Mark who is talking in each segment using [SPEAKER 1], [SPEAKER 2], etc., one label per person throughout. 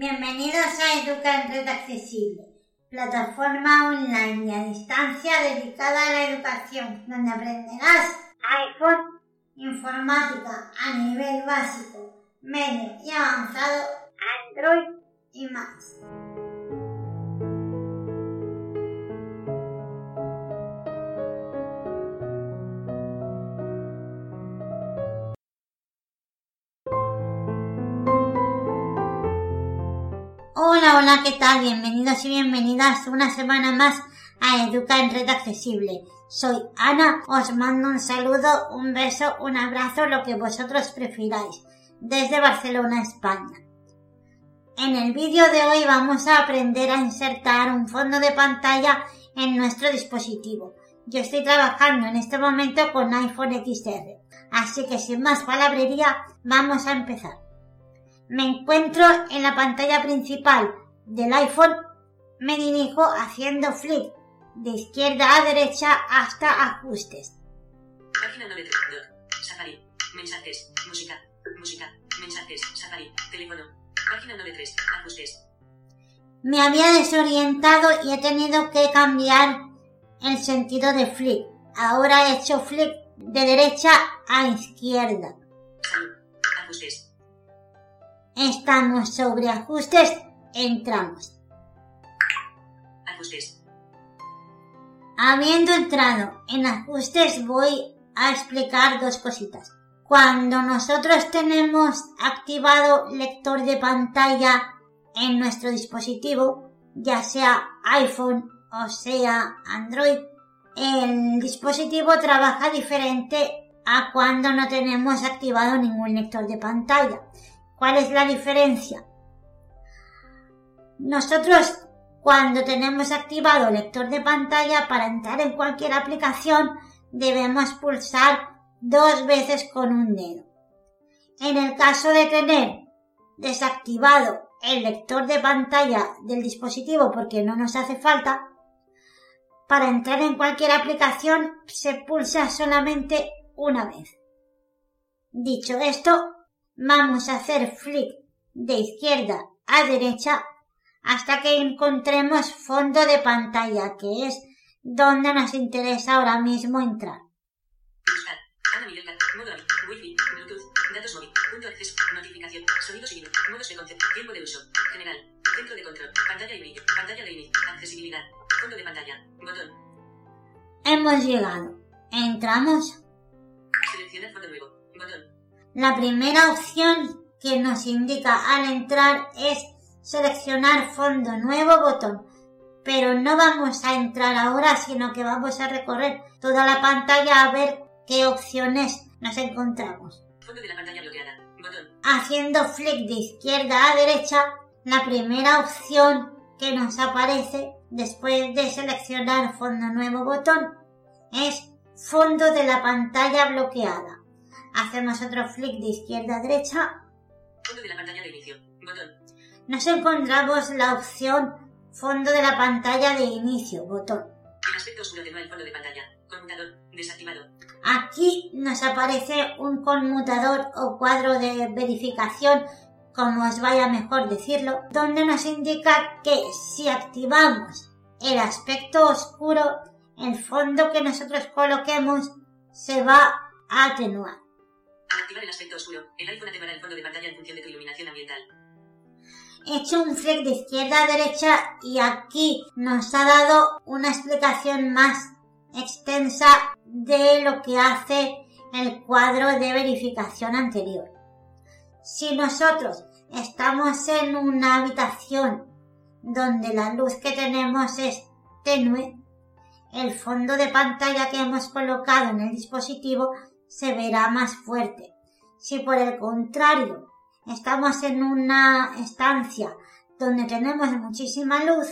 [SPEAKER 1] Bienvenidos a Educa en Red Accesible, plataforma online y a distancia dedicada a la educación, donde aprenderás iPhone, informática a nivel básico, medio y avanzado, Android y más. Hola, hola, ¿qué tal? Bienvenidos y bienvenidas una semana más a Educa en Red Accesible. Soy Ana, os mando un saludo, un beso, un abrazo, lo que vosotros prefiráis, desde Barcelona, España. En el vídeo de hoy vamos a aprender a insertar un fondo de pantalla en nuestro dispositivo. Yo estoy trabajando en este momento con iPhone XR, así que sin más palabrería, vamos a empezar. Me encuentro en la pantalla principal del iPhone, me dirijo haciendo flick de izquierda a derecha hasta ajustes.
[SPEAKER 2] Página 9 Safari. Mensajes. Música. Música. Mensajes. Safari. Teléfono. Página 93. Ajustes.
[SPEAKER 1] Me había desorientado y he tenido que cambiar el sentido de flick. Ahora he hecho flick de derecha a izquierda.
[SPEAKER 2] Salud. Ajustes.
[SPEAKER 1] Estamos sobre ajustes, entramos.
[SPEAKER 2] Ajustes.
[SPEAKER 1] Habiendo entrado en ajustes voy a explicar dos cositas. Cuando nosotros tenemos activado lector de pantalla en nuestro dispositivo, ya sea iPhone o sea Android, el dispositivo trabaja diferente a cuando no tenemos activado ningún lector de pantalla. ¿Cuál es la diferencia? Nosotros cuando tenemos activado el lector de pantalla para entrar en cualquier aplicación debemos pulsar dos veces con un dedo. En el caso de tener desactivado el lector de pantalla del dispositivo porque no nos hace falta, para entrar en cualquier aplicación se pulsa solamente una vez. Dicho esto, vamos a hacer flick de izquierda a derecha hasta que encontremos fondo de pantalla, que es donde nos interesa ahora mismo entrar. Hemos llegado. Entramos.
[SPEAKER 2] Seleccionar fondo nuevo. Botón.
[SPEAKER 1] La primera opción que nos indica al entrar es seleccionar fondo nuevo botón. Pero no vamos a entrar ahora, sino que vamos a recorrer toda la pantalla a ver qué opciones nos encontramos.
[SPEAKER 2] Fondo de la pantalla bloqueada. Botón.
[SPEAKER 1] Haciendo flick de izquierda a derecha, la primera opción que nos aparece después de seleccionar fondo nuevo botón es fondo de la pantalla bloqueada. Hacemos otro flick de izquierda a derecha.
[SPEAKER 2] Fondo de la pantalla de inicio. Botón.
[SPEAKER 1] Nos encontramos la opción fondo de la pantalla de inicio, botón.
[SPEAKER 2] En aspecto oscuro atenúa el fondo de pantalla. Conmutador. Desactivado.
[SPEAKER 1] Aquí nos aparece un conmutador o cuadro de verificación, como os vaya mejor decirlo, donde nos indica que si activamos el aspecto oscuro, el fondo que nosotros coloquemos se va a atenuar.
[SPEAKER 2] Activar el aspecto oscuro, el iPhone atenuará el fondo de pantalla en función de tu iluminación ambiental.
[SPEAKER 1] He hecho un flick de izquierda a derecha y aquí nos ha dado una explicación más extensa de lo que hace el cuadro de verificación anterior. Si nosotros estamos en una habitación donde la luz que tenemos es tenue, el fondo de pantalla que hemos colocado en el dispositivo se verá más fuerte. Si por el contrario estamos en una estancia donde tenemos muchísima luz,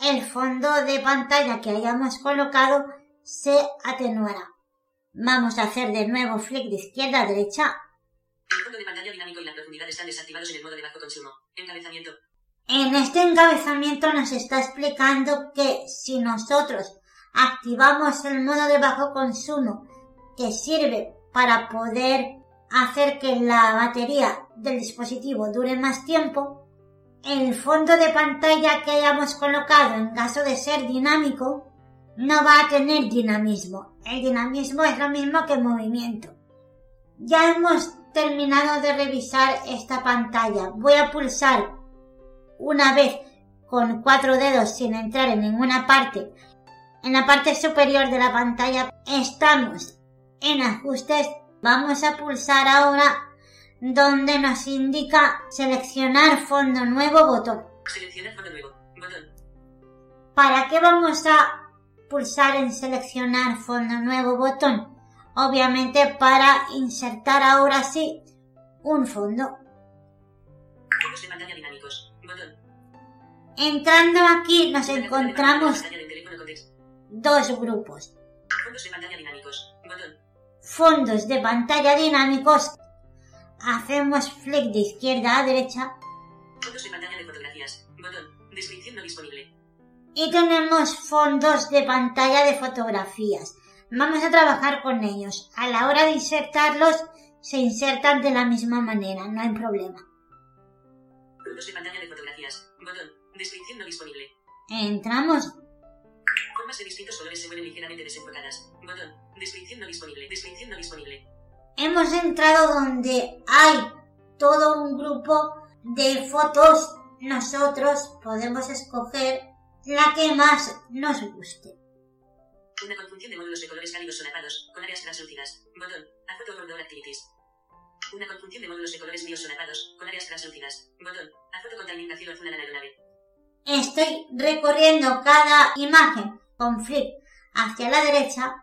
[SPEAKER 1] el fondo de pantalla que hayamos colocado se atenuará. Vamos a hacer de nuevo flick de izquierda a derecha.
[SPEAKER 2] El fondo de pantalla dinámico y la profundidad están desactivados en el modo de bajo consumo. Encabezamiento.
[SPEAKER 1] En este encabezamiento nos está explicando que si nosotros activamos el modo de bajo consumo que sirve para poder hacer que la batería del dispositivo dure más tiempo, el fondo de pantalla que hayamos colocado en caso de ser dinámico no va a tener dinamismo. El dinamismo es lo mismo que movimiento. Ya hemos terminado de revisar esta pantalla. Voy a pulsar una vez con cuatro dedos sin entrar en ninguna parte. En la parte superior de la pantalla estamos en ajustes. Vamos a pulsar ahora donde nos indica seleccionar fondo nuevo botón.
[SPEAKER 2] Seleccionar fondo nuevo. Botón.
[SPEAKER 1] ¿Para qué vamos a pulsar en seleccionar fondo nuevo botón? Obviamente para insertar ahora sí un fondo.
[SPEAKER 2] Fondos de pantalla dinámicos. Botón.
[SPEAKER 1] Entrando aquí nos encontramos dos grupos.
[SPEAKER 2] Fondos de pantalla dinámicos.
[SPEAKER 1] Fondos de pantalla dinámicos. Hacemos flick de izquierda a derecha
[SPEAKER 2] Fondos de pantalla de fotografías. Botón. Descripción no disponible.
[SPEAKER 1] y tenemos fondos de pantalla de fotografías. Vamos a trabajar con ellos. A la hora de insertarlos, se insertan de la misma manera, no hay problema.
[SPEAKER 2] Fondos de pantalla de fotografías. Botón. Descripción no disponible.
[SPEAKER 1] Entramos.
[SPEAKER 2] Formas de distintos colores se mueven ligeramente desenfocadas. Botón. Descripción no disponible. Descripción no disponible.
[SPEAKER 1] Hemos entrado donde hay todo un grupo de fotos. Nosotros podemos escoger la que más nos guste.
[SPEAKER 2] Una conjunción de módulos de colores cálidos solapados, con áreas translúcidas. Botón. A photo outdoor activities. Una conjunción de módulos de colores vivos solapados, con áreas translúcidas. Botón. A foto con azul azul aeronave.
[SPEAKER 1] Estoy recorriendo cada imagen con flick hacia la derecha.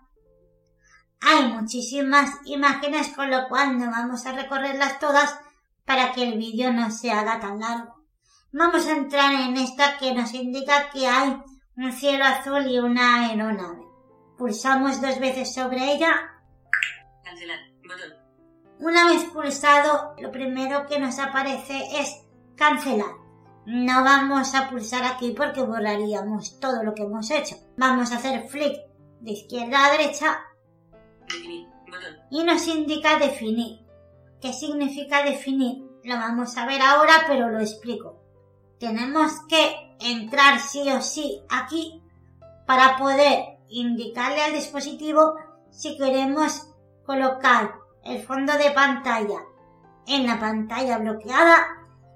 [SPEAKER 1] Hay muchísimas imágenes, con lo cual no vamos a recorrerlas todas para que el vídeo no se haga tan largo. Vamos a entrar en esta que nos indica que hay un cielo azul y una aeronave. Pulsamos dos veces sobre ella.
[SPEAKER 2] Cancelar. Botón.
[SPEAKER 1] Una vez pulsado, lo primero que nos aparece es cancelar. No vamos a pulsar aquí porque borraríamos todo lo que hemos hecho. Vamos a hacer flick de izquierda a derecha y nos indica definir. ¿Qué significa definir? Lo vamos a ver ahora, pero lo explico. Tenemos que entrar sí o sí aquí para poder indicarle al dispositivo si queremos colocar el fondo de pantalla en la pantalla bloqueada,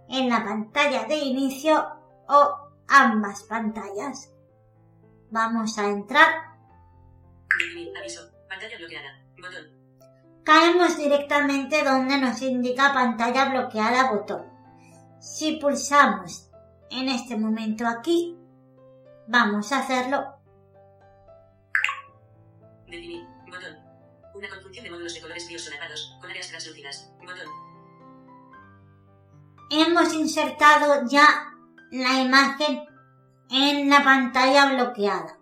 [SPEAKER 1] en la pantalla de inicio o ambas pantallas. Vamos a entrar.
[SPEAKER 2] Aviso. Pantalla bloqueada. Botón.
[SPEAKER 1] caemos directamente donde nos indica pantalla bloqueada botón. Si pulsamos en este momento aquí, vamos a hacerlo.
[SPEAKER 2] Definir. Botón. Una conjunción de módulos de colores vivos solapados, con áreas translúcidas. Botón.
[SPEAKER 1] Hemos insertado ya la imagen en la pantalla bloqueada.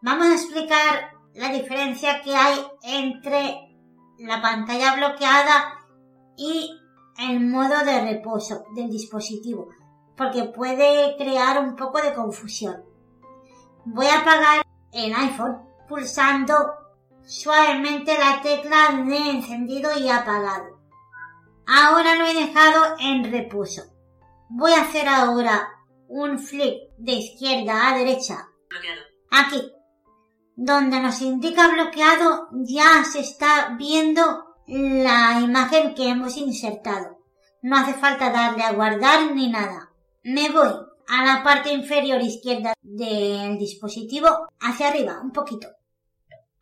[SPEAKER 1] Vamos a explicar la diferencia que hay entre la pantalla bloqueada y el modo de reposo del dispositivo, porque puede crear un poco de confusión. Voy a apagar el iPhone pulsando suavemente la tecla de encendido y apagado. Ahora lo he dejado en reposo. Voy a hacer ahora un flick de izquierda a derecha
[SPEAKER 2] Bloqueado.
[SPEAKER 1] aquí. Donde nos indica bloqueado ya se está viendo la imagen que hemos insertado. No hace falta darle a guardar ni nada. Me voy a la parte inferior izquierda del dispositivo hacia arriba, un poquito.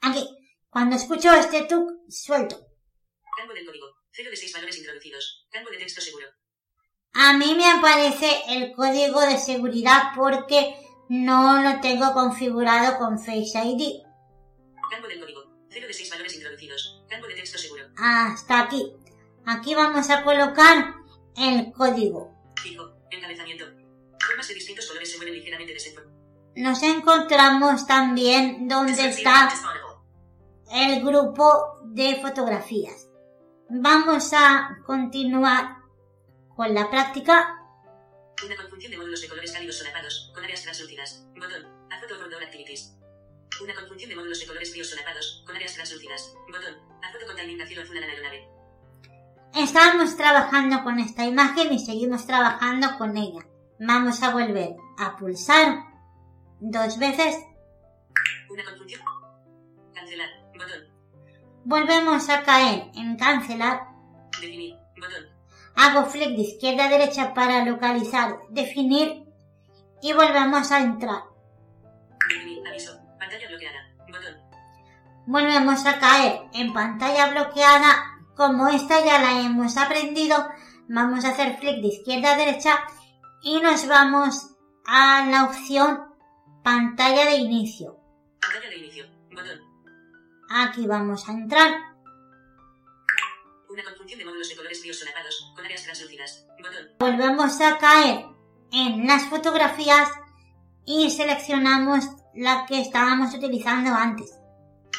[SPEAKER 1] Aquí. Cuando escucho este tuk, suelto.
[SPEAKER 2] Del código. 0 de 6 valores introducidos. Campo de texto seguro.
[SPEAKER 1] A mí me aparece el código de seguridad porque no lo tengo configurado con Face ID.
[SPEAKER 2] Campo del código. 0 de 6 valores introducidos. Campo de texto seguro.
[SPEAKER 1] Hasta aquí. Aquí vamos a colocar el código.
[SPEAKER 2] Fijo. Encabezamiento. Formas de distintos colores se mueven ligeramente desenfocadas.
[SPEAKER 1] Nos encontramos también donde está el grupo de fotografías. Vamos a continuar con la práctica.
[SPEAKER 2] Una conjunción de módulos de colores cálidos solapados, con áreas translúcidas. Botón. A photo outdoor activities. Una conjunción de módulos de colores fríos solapados, con áreas translúcidas. Botón. A foto con timing azul azul a la aeronave.
[SPEAKER 1] Estábamos trabajando con esta imagen y seguimos trabajando con ella. Vamos a volver a pulsar dos veces.
[SPEAKER 2] Una conjunción.
[SPEAKER 1] Volvemos a caer en cancelar.
[SPEAKER 2] Definir. Botón.
[SPEAKER 1] Hago flick de izquierda a derecha para localizar, definir y volvemos a entrar.
[SPEAKER 2] Definir. Aviso. Pantalla bloqueada. Botón.
[SPEAKER 1] Volvemos a caer en pantalla bloqueada. Como esta ya la hemos aprendido, vamos a hacer flick de izquierda a derecha y nos vamos a la opción pantalla de inicio.
[SPEAKER 2] Pantalla de inicio. Botón.
[SPEAKER 1] Aquí vamos a entrar.
[SPEAKER 2] Una conjunción de módulos de colores fríos solapados con áreas translúcidas. Botón.
[SPEAKER 1] Volvemos a caer en las fotografías y seleccionamos la que estábamos utilizando antes.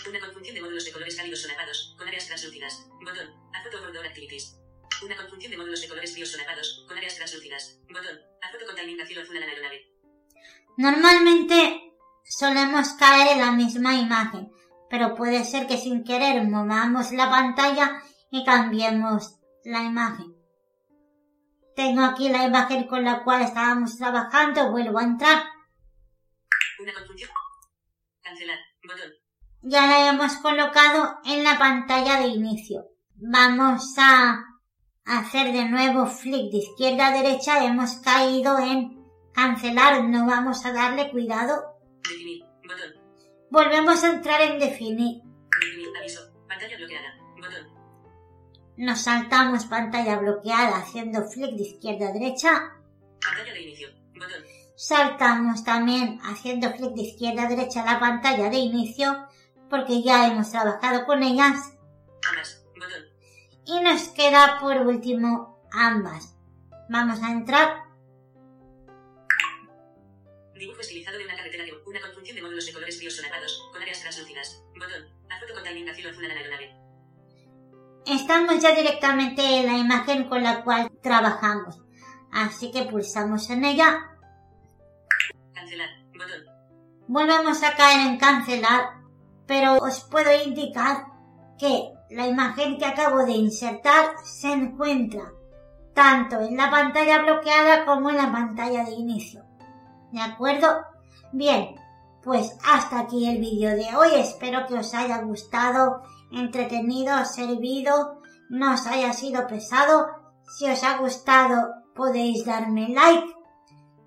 [SPEAKER 2] Una conjunción de módulos de colores cálidos solapados con áreas translúcidas. Botón. A foto outdoor activities. Una conjunción de módulos de colores fríos solapados con áreas translúcidas. Botón. A foto con timing cielo azul a la aeronave.
[SPEAKER 1] Normalmente solemos caer en la misma imagen, pero puede ser que sin querer movamos la pantalla y cambiemos la imagen. Tengo aquí la imagen con la cual estábamos trabajando, vuelvo a entrar.
[SPEAKER 2] Una. Cancelar. Botón.
[SPEAKER 1] Ya la hemos colocado en la pantalla de inicio. Vamos a hacer de nuevo flick de izquierda a derecha. Hemos caído en cancelar, no vamos a darle cuidado. Volvemos a entrar en definir.
[SPEAKER 2] Aviso. Pantalla bloqueada. Botón.
[SPEAKER 1] Nos saltamos pantalla bloqueada haciendo flick de izquierda a derecha.
[SPEAKER 2] Pantalla de inicio. Botón.
[SPEAKER 1] Saltamos también haciendo flick de izquierda a derecha la pantalla de inicio porque ya hemos trabajado con ellas.
[SPEAKER 2] Ambas. Botón.
[SPEAKER 1] Y nos queda por último ambas. Vamos a entrar.
[SPEAKER 2] Dibujo estilizado de una carretera de una conjunción de módulos de colores fríos solapados con áreas translúcidas. Botón. A foto con timing cielo azul a la aeronave.
[SPEAKER 1] Estamos ya directamente en la imagen con la cual trabajamos. Así que pulsamos en ella.
[SPEAKER 2] Cancelar. Botón.
[SPEAKER 1] Volvemos a caer en cancelar. Pero os puedo indicar que la imagen que acabo de insertar se encuentra tanto en la pantalla bloqueada como en la pantalla de inicio. ¿De acuerdo? Bien, pues hasta aquí el vídeo de hoy. Espero que os haya gustado, entretenido, servido, no os haya sido pesado. Si os ha gustado podéis darme like.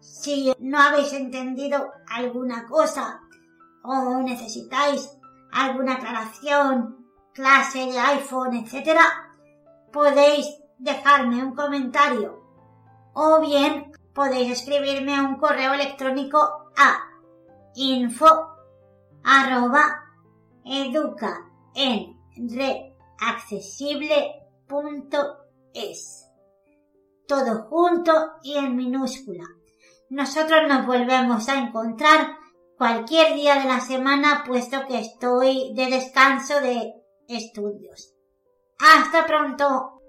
[SPEAKER 1] Si no habéis entendido alguna cosa o necesitáis alguna aclaración, clase de iPhone, etc., podéis dejarme un comentario o bien podéis escribirme un correo electrónico a info arroba educa en reaccesible.es. Todo junto y en minúscula. Nosotros nos volvemos a encontrar cualquier día de la semana puesto que estoy de descanso de estudios. Hasta pronto.